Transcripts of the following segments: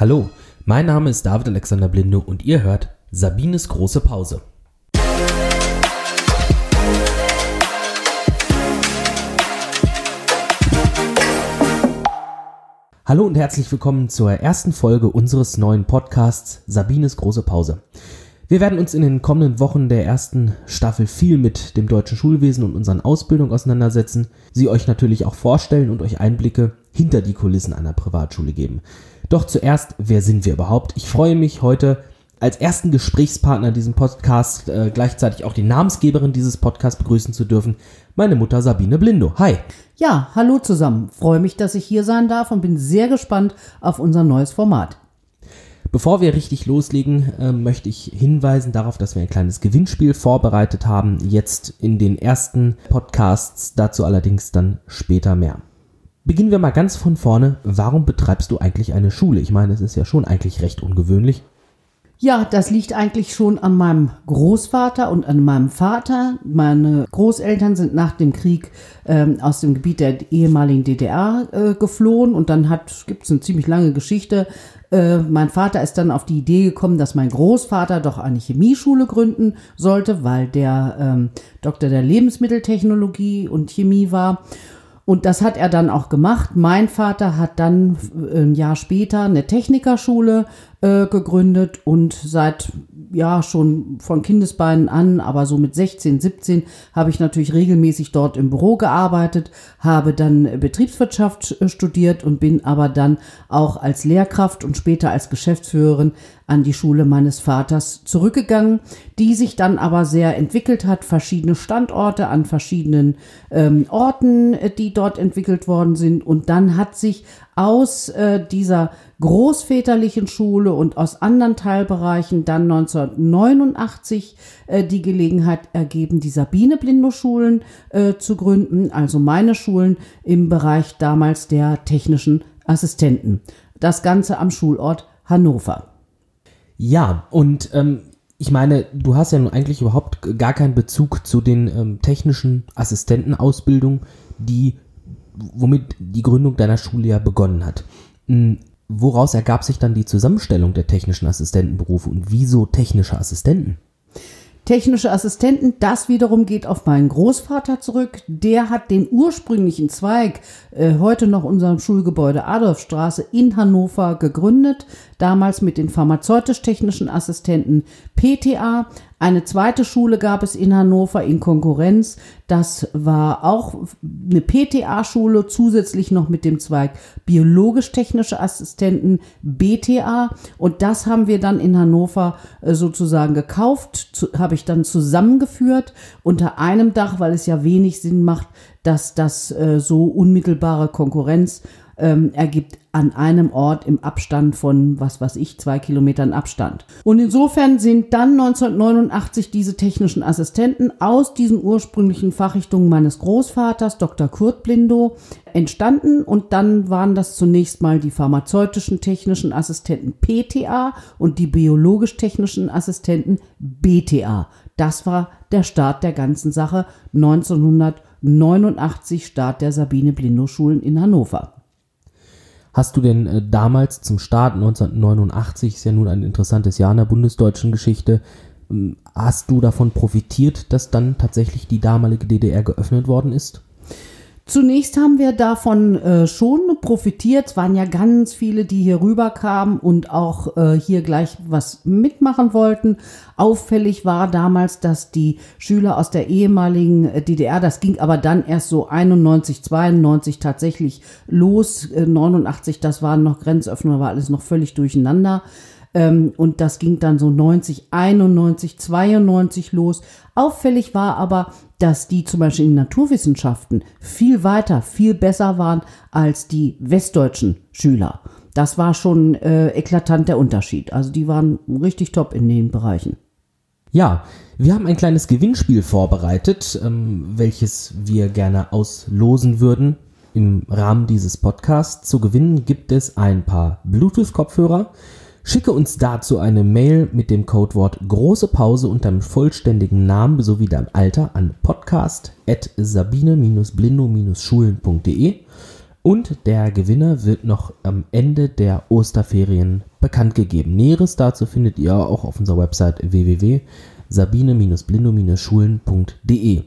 Hallo, mein Name ist David Alexander Blinde und ihr hört Sabines große Pause. Hallo und herzlich willkommen zur ersten Folge unseres neuen Podcasts Sabines große Pause. Wir werden uns in den kommenden Wochen der ersten Staffel viel mit dem deutschen Schulwesen und unseren Ausbildungen auseinandersetzen, sie euch natürlich auch vorstellen und euch Einblicke hinter die Kulissen einer Privatschule geben. Doch zuerst, wer sind wir überhaupt? Ich freue mich heute als ersten Gesprächspartner in diesem Podcast äh, gleichzeitig auch die Namensgeberin dieses Podcasts begrüßen zu dürfen, meine Mutter Sabine Blindo. Hi. Ja, hallo zusammen. Freue mich, dass ich hier sein darf und bin sehr gespannt auf unser neues Format. Bevor wir richtig loslegen, äh, möchte ich hinweisen darauf, dass wir ein kleines Gewinnspiel vorbereitet haben, jetzt in den ersten Podcasts, dazu allerdings dann später mehr. Beginnen wir mal ganz von vorne. Warum betreibst du eigentlich eine Schule? Ich meine, es ist ja schon eigentlich recht ungewöhnlich. Ja, das liegt eigentlich schon an meinem Großvater und an meinem Vater. Meine Großeltern sind nach dem Krieg ähm, aus dem Gebiet der ehemaligen DDR äh, geflohen und dann gibt es eine ziemlich lange Geschichte. Äh, mein Vater ist dann auf die Idee gekommen, dass mein Großvater doch eine Chemieschule gründen sollte, weil der ähm, Doktor der Lebensmitteltechnologie und Chemie war. Und das hat er dann auch gemacht. Mein Vater hat dann äh, ein Jahr später eine Technikerschule äh, gegründet und seit ja schon von Kindesbeinen an, aber so mit 16, 17 habe ich natürlich regelmäßig dort im Büro gearbeitet, habe dann Betriebswirtschaft äh, studiert und bin aber dann auch als Lehrkraft und später als Geschäftsführerin an die Schule meines Vaters zurückgegangen, die sich dann aber sehr entwickelt hat, verschiedene Standorte an verschiedenen ähm, Orten, äh, die dort entwickelt worden sind. Und dann hat sich aus äh, dieser großväterlichen Schule und aus anderen Teilbereichen dann 1989 äh, die Gelegenheit ergeben, die Sabine Blindo Schulen äh, zu gründen, also meine Schulen im Bereich damals der technischen Assistenten. Das Ganze am Schulort Hannover. Ja, und ähm, ich meine, du hast ja nun eigentlich überhaupt gar keinen Bezug zu den ähm, technischen Assistentenausbildungen, die womit die Gründung deiner Schule ja begonnen hat. Hm, woraus ergab sich dann die Zusammenstellung der technischen Assistentenberufe und wieso technische Assistenten? Technische Assistenten, das wiederum geht auf meinen Großvater zurück. Der hat den ursprünglichen Zweig, äh, heute noch unserem Schulgebäude Adolfstraße in Hannover gegründet, damals mit den pharmazeutisch-technischen Assistenten PTA. Eine zweite Schule gab es in Hannover in Konkurrenz. Das war auch eine PTA-Schule, zusätzlich noch mit dem Zweig biologisch-technische Assistenten BTA. Und das haben wir dann in Hannover äh, sozusagen gekauft, habe ich dann zusammengeführt unter einem Dach, weil es ja wenig Sinn macht, dass das äh, so unmittelbare Konkurrenz ähm, ergibt an einem Ort im Abstand von, was weiß ich, zwei Kilometern Abstand. Und insofern sind dann 1989 diese technischen Assistenten aus diesen ursprünglichen Fachrichtungen meines Großvaters, Dr. Kurt Blindow, entstanden und dann waren das zunächst mal die pharmazeutischen technischen Assistenten PTA und die biologisch-technischen Assistenten BTA. Das war der Start der ganzen Sache 1989 Start der Sabine Blindow Schulen in Hannover. Hast du denn äh, damals zum Start 1989, ist ja nun ein interessantes Jahr in der bundesdeutschen Geschichte, hast du davon profitiert, dass dann tatsächlich die damalige DDR geöffnet worden ist? Zunächst haben wir davon äh, schon profitiert. Es waren ja ganz viele, die hier rüberkamen und auch äh, hier gleich was mitmachen wollten. Auffällig war damals, dass die Schüler aus der ehemaligen äh, DDR, das ging aber dann erst so 91, 92 tatsächlich los. Äh, 89, das waren noch Grenzöffnungen, war alles noch völlig durcheinander. Ähm, und das ging dann so 90, 91, 92 los. Auffällig war aber, dass die zum Beispiel in Naturwissenschaften viel weiter, viel besser waren als die westdeutschen Schüler. Das war schon äh, eklatant der Unterschied. Also die waren richtig top in den Bereichen. Ja, wir haben ein kleines Gewinnspiel vorbereitet, ähm, welches wir gerne auslosen würden im Rahmen dieses Podcasts. Zu gewinnen gibt es ein paar Bluetooth-Kopfhörer Schicke uns dazu eine Mail mit dem Codewort große Pause und deinem vollständigen Namen sowie deinem Alter an podcast.sabine-blindo-schulen.de. Und der Gewinner wird noch am Ende der Osterferien bekannt gegeben. Näheres dazu findet ihr auch auf unserer Website www.sabine-blindo-schulen.de.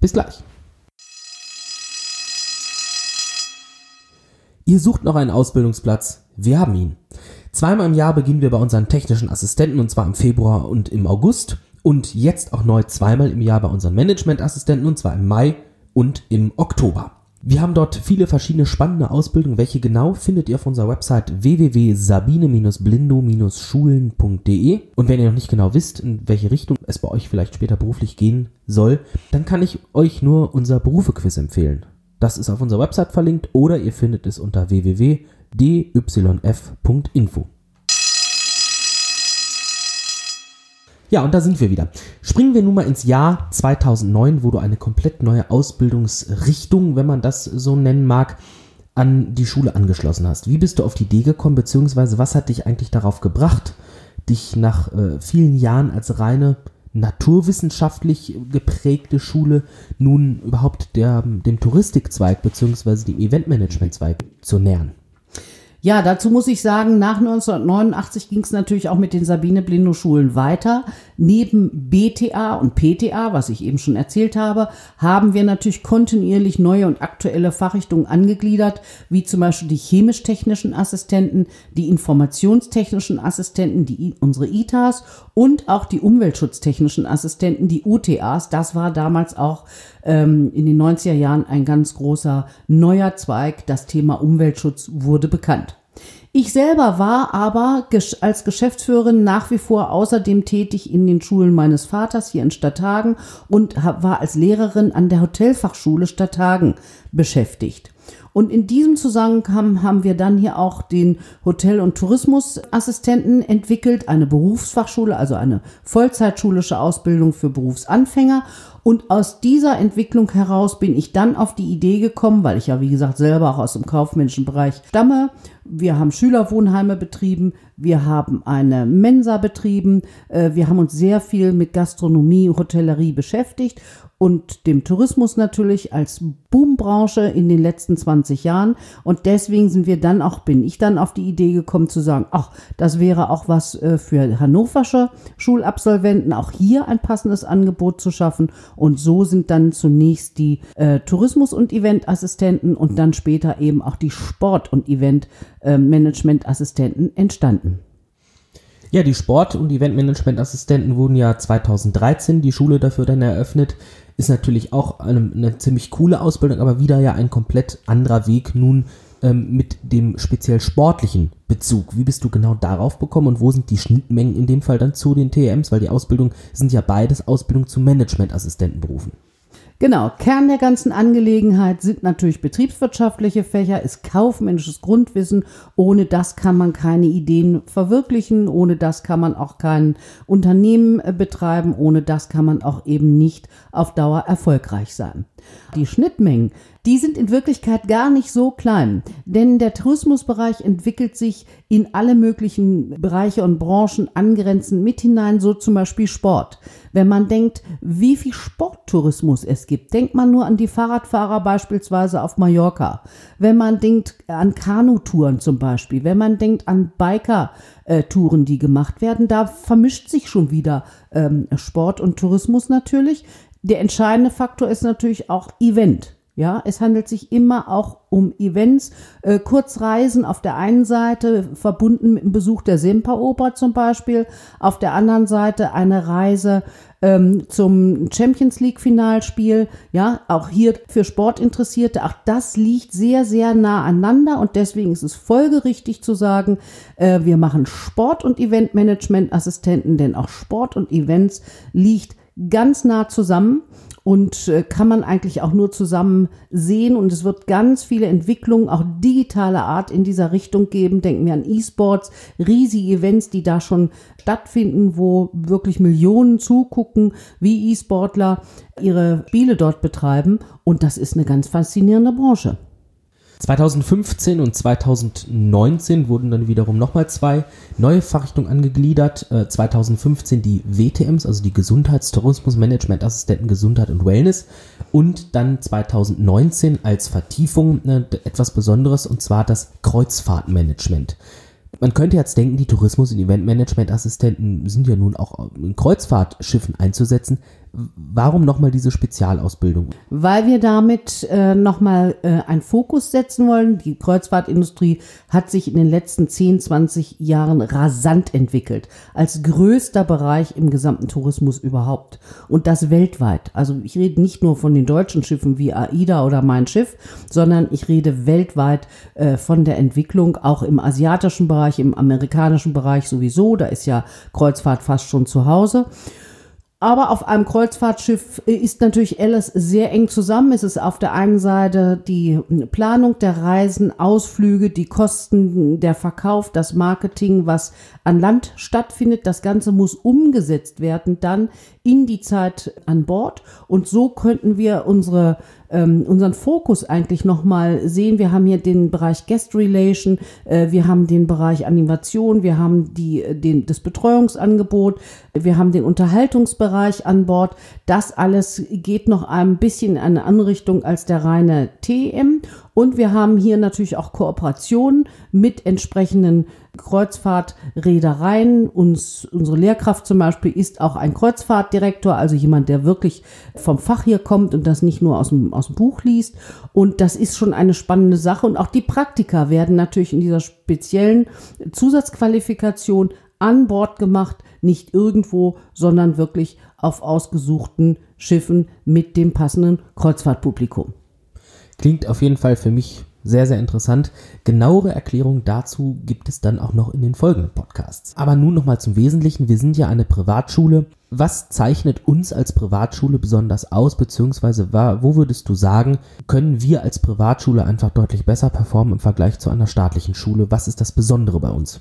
Bis gleich. Ihr sucht noch einen Ausbildungsplatz? Wir haben ihn. Zweimal im Jahr beginnen wir bei unseren technischen Assistenten und zwar im Februar und im August und jetzt auch neu zweimal im Jahr bei unseren Managementassistenten und zwar im Mai und im Oktober. Wir haben dort viele verschiedene spannende Ausbildungen. Welche genau findet ihr auf unserer Website www.sabine-blindo-schulen.de. Und wenn ihr noch nicht genau wisst, in welche Richtung es bei euch vielleicht später beruflich gehen soll, dann kann ich euch nur unser Berufequiz empfehlen. Das ist auf unserer Website verlinkt oder ihr findet es unter www.dyf.info. Ja, und da sind wir wieder. Springen wir nun mal ins Jahr 2009, wo du eine komplett neue Ausbildungsrichtung, wenn man das so nennen mag, an die Schule angeschlossen hast. Wie bist du auf die Idee gekommen, beziehungsweise was hat dich eigentlich darauf gebracht, dich nach äh, vielen Jahren als reine naturwissenschaftlich geprägte Schule nun überhaupt der, dem Touristikzweig beziehungsweise dem Eventmanagementzweig zu nähern? Ja, dazu muss ich sagen, nach 1989 ging es natürlich auch mit den Sabine Blindo Schulen weiter. Neben BTA und PTA, was ich eben schon erzählt habe, haben wir natürlich kontinuierlich neue und aktuelle Fachrichtungen angegliedert, wie zum Beispiel die chemisch-technischen Assistenten, die informationstechnischen Assistenten, die unsere ITAs und auch die umweltschutztechnischen Assistenten, die UTAs. Das war damals auch ähm, in den 90er Jahren ein ganz großer neuer Zweig. Das Thema Umweltschutz wurde bekannt. Ich selber war aber als Geschäftsführerin nach wie vor außerdem tätig in den Schulen meines Vaters hier in Stadthagen und war als Lehrerin an der Hotelfachschule Stadthagen beschäftigt. Und in diesem Zusammenhang haben wir dann hier auch den Hotel- und Tourismusassistenten entwickelt, eine Berufsfachschule, also eine vollzeitschulische Ausbildung für Berufsanfänger. Und aus dieser Entwicklung heraus bin ich dann auf die Idee gekommen, weil ich ja, wie gesagt, selber auch aus dem kaufmännischen Bereich stamme. Wir haben Schülerwohnheime betrieben, wir haben eine Mensa betrieben, äh, wir haben uns sehr viel mit Gastronomie, Hotellerie beschäftigt und dem Tourismus natürlich als Boombranche in den letzten 20 Jahren. Und deswegen sind wir dann auch, bin ich dann auf die Idee gekommen zu sagen, ach, das wäre auch was äh, für hannoversche Schulabsolventen, auch hier ein passendes Angebot zu schaffen. Und so sind dann zunächst die äh, Tourismus- und Eventassistenten und dann später eben auch die Sport- und Eventmanagementassistenten entstanden. Ja, die Sport- und Eventmanagementassistenten wurden ja 2013 die Schule dafür dann eröffnet ist natürlich auch eine, eine ziemlich coole Ausbildung, aber wieder ja ein komplett anderer Weg nun ähm, mit dem speziell sportlichen Bezug. Wie bist du genau darauf gekommen und wo sind die Schnittmengen in dem Fall dann zu den TMs? Weil die Ausbildung sind ja beides Ausbildung zu Managementassistentenberufen. Genau, Kern der ganzen Angelegenheit sind natürlich betriebswirtschaftliche Fächer, ist kaufmännisches Grundwissen. Ohne das kann man keine Ideen verwirklichen, ohne das kann man auch kein Unternehmen äh, betreiben, ohne das kann man auch eben nicht auf Dauer erfolgreich sein. Die Schnittmengen, die sind in Wirklichkeit gar nicht so klein, denn der Tourismusbereich entwickelt sich in alle möglichen Bereiche und Branchen angrenzend mit hinein, so zum Beispiel Sport. Wenn man denkt, wie viel Sporttourismus es gibt, denkt man nur an die Fahrradfahrer beispielsweise auf Mallorca. Wenn man denkt an Kanutouren zum Beispiel, wenn man denkt an Biker-Touren, die gemacht werden, da vermischt sich schon wieder ähm, Sport und Tourismus natürlich. Der entscheidende Faktor ist natürlich auch Event. Ja, es handelt sich immer auch um Events, äh, Kurzreisen auf der einen Seite verbunden mit dem Besuch der Semperoper zum Beispiel, auf der anderen Seite eine Reise ähm, zum Champions League Finalspiel. Ja, auch hier für Sportinteressierte. Auch das liegt sehr, sehr nah aneinander und deswegen ist es folgerichtig zu sagen, äh, wir machen Sport- und Eventmanagement Assistenten, denn auch Sport und Events liegt ganz nah zusammen und äh, kann man eigentlich auch nur zusammen sehen. Und es wird ganz viele Entwicklungen, auch digitaler Art in dieser Richtung geben. Denken wir an E-Sports, riesige Events, die da schon stattfinden, wo wirklich Millionen zugucken, wie E-Sportler ihre Spiele dort betreiben. Und das ist eine ganz faszinierende Branche. 2015 und 2019 wurden dann wiederum nochmal zwei neue Fachrichtungen angegliedert. Äh, 2015 die WTMs, also die Gesundheitstourismus Management Assistenten Gesundheit und Wellness. Und dann 2019 als Vertiefung äh, etwas Besonderes und zwar das Kreuzfahrtmanagement. Man könnte jetzt denken, die Tourismus- und Eventmanagement-Assistenten sind ja nun auch in Kreuzfahrtschiffen einzusetzen. Warum nochmal diese Spezialausbildung? Weil wir damit äh, nochmal äh, einen Fokus setzen wollen. Die Kreuzfahrtindustrie hat sich in den letzten 10, 20 Jahren rasant entwickelt. Als größter Bereich im gesamten Tourismus überhaupt. Und das weltweit. Also ich rede nicht nur von den deutschen Schiffen wie AIDA oder Mein Schiff, sondern ich rede weltweit äh, von der Entwicklung, auch im asiatischen Bereich, im amerikanischen Bereich sowieso. Da ist ja Kreuzfahrt fast schon zu Hause. Aber auf einem Kreuzfahrtschiff ist natürlich alles sehr eng zusammen. Es ist auf der einen Seite die Planung der Reisen, Ausflüge, die Kosten, der Verkauf, das Marketing, was an Land stattfindet. Das Ganze muss umgesetzt werden dann in die Zeit an Bord. Und so könnten wir unsere ähm, unseren Fokus eigentlich nochmal sehen. Wir haben hier den Bereich Guest Relation, äh, wir haben den Bereich Animation, wir haben die, den, das Betreuungsangebot, wir haben den Unterhaltungsbereich an Bord. Das alles geht noch ein bisschen in eine andere Richtung als der reine TM. Und wir haben hier natürlich auch Kooperationen mit entsprechenden Kreuzfahrtreedereien. Uns, unsere Lehrkraft zum Beispiel ist auch ein Kreuzfahrtdirektor, also jemand, der wirklich vom Fach hier kommt und das nicht nur aus dem, aus dem Buch liest. Und das ist schon eine spannende Sache. Und auch die Praktika werden natürlich in dieser speziellen Zusatzqualifikation an Bord gemacht, nicht irgendwo, sondern wirklich auf ausgesuchten Schiffen mit dem passenden Kreuzfahrtpublikum. Klingt auf jeden Fall für mich sehr, sehr interessant. Genauere Erklärungen dazu gibt es dann auch noch in den folgenden Podcasts. Aber nun nochmal zum Wesentlichen. Wir sind ja eine Privatschule. Was zeichnet uns als Privatschule besonders aus, beziehungsweise wo würdest du sagen, können wir als Privatschule einfach deutlich besser performen im Vergleich zu einer staatlichen Schule? Was ist das Besondere bei uns?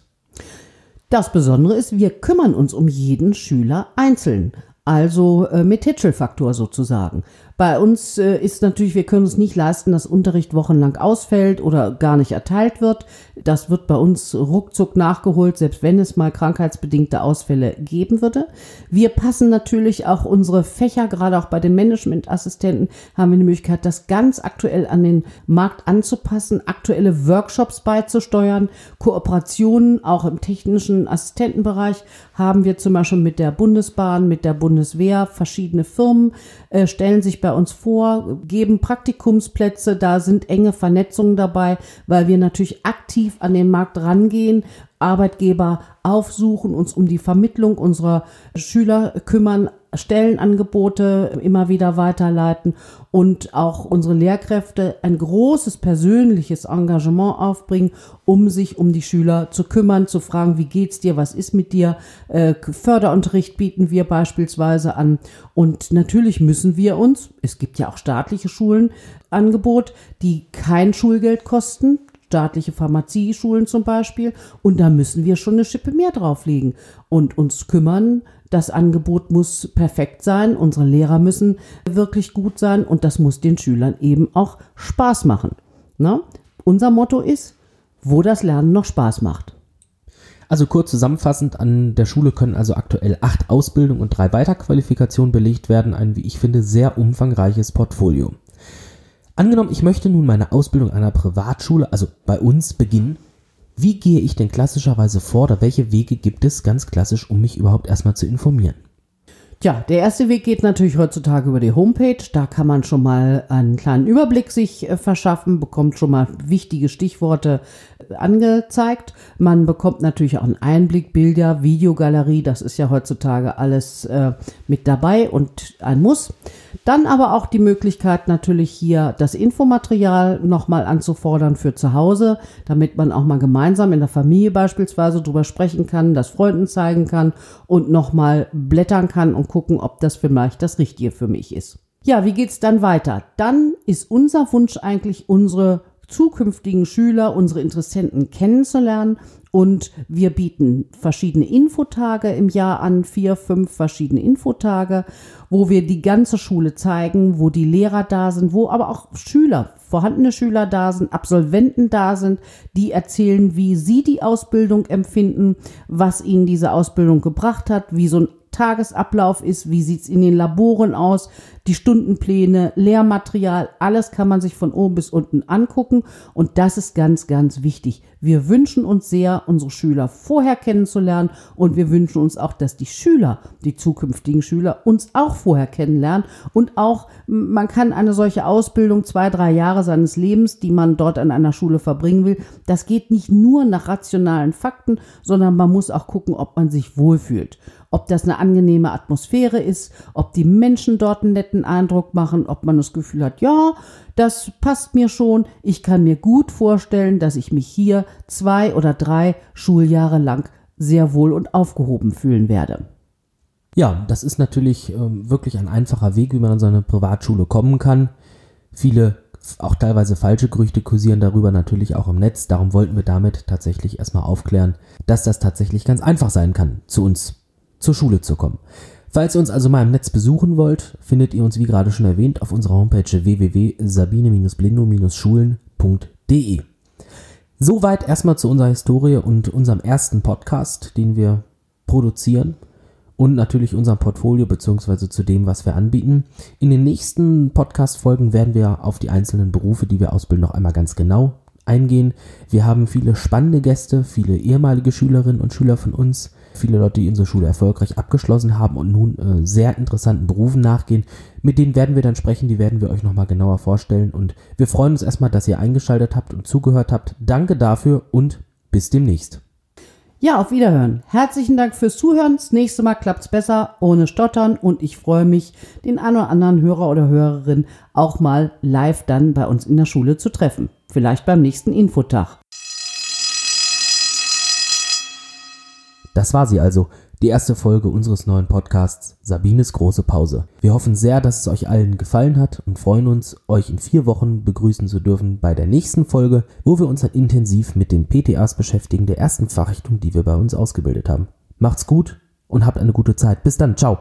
Das Besondere ist, wir kümmern uns um jeden Schüler einzeln. Also äh, mit Hitchell-Faktor sozusagen. Bei uns äh, ist natürlich, wir können uns nicht leisten, dass Unterricht wochenlang ausfällt oder gar nicht erteilt wird. Das wird bei uns ruckzuck nachgeholt, selbst wenn es mal krankheitsbedingte Ausfälle geben würde. Wir passen natürlich auch unsere Fächer, gerade auch bei den Managementassistenten, haben wir die Möglichkeit, das ganz aktuell an den Markt anzupassen, aktuelle Workshops beizusteuern, Kooperationen auch im technischen Assistentenbereich haben wir zum Beispiel mit der Bundesbahn, mit der Bundeswehr, verschiedene Firmen äh, stellen sich bei bei uns vor, geben Praktikumsplätze, da sind enge Vernetzungen dabei, weil wir natürlich aktiv an den Markt rangehen, Arbeitgeber aufsuchen, uns um die Vermittlung unserer Schüler kümmern, Stellenangebote immer wieder weiterleiten und auch unsere Lehrkräfte ein großes persönliches Engagement aufbringen, um sich um die Schüler zu kümmern, zu fragen, wie geht's dir, was ist mit dir? Äh, Förderunterricht bieten wir beispielsweise an und natürlich müssen wir uns, es gibt ja auch staatliche Schulen, Angebot, die kein Schulgeld kosten, staatliche Pharmazieschulen zum Beispiel. Und da müssen wir schon eine Schippe mehr drauflegen und uns kümmern. Das Angebot muss perfekt sein. Unsere Lehrer müssen wirklich gut sein und das muss den Schülern eben auch Spaß machen. Na? Unser Motto ist, wo das Lernen noch Spaß macht. Also kurz zusammenfassend, an der Schule können also aktuell acht Ausbildungen und drei Weiterqualifikationen belegt werden. Ein, wie ich finde, sehr umfangreiches Portfolio. Angenommen, ich möchte nun meine Ausbildung einer Privatschule, also bei uns, beginnen. Wie gehe ich denn klassischerweise vor oder welche Wege gibt es ganz klassisch, um mich überhaupt erstmal zu informieren? Tja, der erste Weg geht natürlich heutzutage über die Homepage. Da kann man schon mal einen kleinen Überblick sich äh, verschaffen, bekommt schon mal wichtige Stichworte äh, angezeigt. Man bekommt natürlich auch einen Einblick, Bilder, Videogalerie. Das ist ja heutzutage alles äh, mit dabei und ein Muss. Dann aber auch die Möglichkeit, natürlich hier das Infomaterial nochmal anzufordern für zu Hause, damit man auch mal gemeinsam in der Familie beispielsweise drüber sprechen kann, das Freunden zeigen kann und nochmal blättern kann und gucken, ob das vielleicht das Richtige für mich ist. Ja, wie geht's dann weiter? Dann ist unser Wunsch eigentlich, unsere zukünftigen Schüler, unsere Interessenten kennenzulernen Und wir bieten verschiedene Infotage im Jahr an, vier, fünf verschiedene Infotage, wo wir die ganze Schule zeigen, wo die Lehrer da sind, wo aber auch Schüler, vorhandene Schüler da sind, Absolventen da sind, die erzählen, wie sie die Ausbildung empfinden, was ihnen diese Ausbildung gebracht hat, wie so ein Tagesablauf ist, wie sieht's in den Laboren aus, die Stundenpläne, Lehrmaterial, alles kann man sich von oben bis unten angucken. Und das ist ganz, ganz wichtig. Wir wünschen uns sehr, unsere Schüler vorher kennenzulernen. Und wir wünschen uns auch, dass die Schüler, die zukünftigen Schüler, uns auch vorher kennenlernen. Und auch, man kann eine solche Ausbildung, zwei, drei Jahre seines Lebens, die man dort an einer Schule verbringen will, das geht nicht nur nach rationalen Fakten, sondern man muss auch gucken, ob man sich wohlfühlt. Ob das eine angenehme Atmosphäre ist, ob die Menschen dort einen netten Eindruck machen, ob man das Gefühl hat, ja, das passt mir schon. Ich kann mir gut vorstellen, dass ich mich hier zwei oder drei Schuljahre lang sehr wohl und aufgehoben fühlen werde. Ja, das ist natürlich ähm, wirklich ein einfacher Weg, wie man an so eine Privatschule kommen kann. Viele, auch teilweise falsche Gerüchte kursieren darüber natürlich auch im Netz. Darum wollten wir damit tatsächlich erstmal aufklären, dass das tatsächlich ganz einfach sein kann, zu uns zur Schule zu kommen. Falls ihr uns also mal im Netz besuchen wollt, findet ihr uns wie gerade schon erwähnt auf unserer Homepage www.sabine-blindo-schulen.de. Soweit erstmal zu unserer Historie und unserem ersten Podcast, den wir produzieren und natürlich unserem Portfolio beziehungsweise zu dem, was wir anbieten. In den nächsten Podcast-Folgen werden wir auf die einzelnen Berufe, die wir ausbilden, noch einmal ganz genau eingehen. Wir haben viele spannende Gäste, viele ehemalige Schülerinnen und Schüler von uns, viele Leute, die unsere Schule erfolgreich abgeschlossen haben und nun äh, sehr interessanten Berufen nachgehen. Mit denen werden wir dann sprechen, die werden wir euch nochmal genauer vorstellen. Und wir freuen uns erstmal, dass ihr eingeschaltet habt und zugehört habt. Danke dafür und bis demnächst. Ja, auf Wiederhören. Herzlichen Dank fürs Zuhören. Das nächste Mal klappt's besser, ohne Stottern. Und ich freue mich, den einen oder anderen Hörer oder Hörerin auch mal live dann bei uns in der Schule zu treffen. Vielleicht beim nächsten Infotag. Das war sie also, die erste Folge unseres neuen Podcasts Sabines große Pause. Wir hoffen sehr, dass es euch allen gefallen hat und freuen uns, euch in vier Wochen begrüßen zu dürfen bei der nächsten Folge, wo wir uns dann intensiv mit den PTAs beschäftigen, der ersten Fachrichtung, die wir bei uns ausgebildet haben. Macht's gut und habt eine gute Zeit. Bis dann, ciao.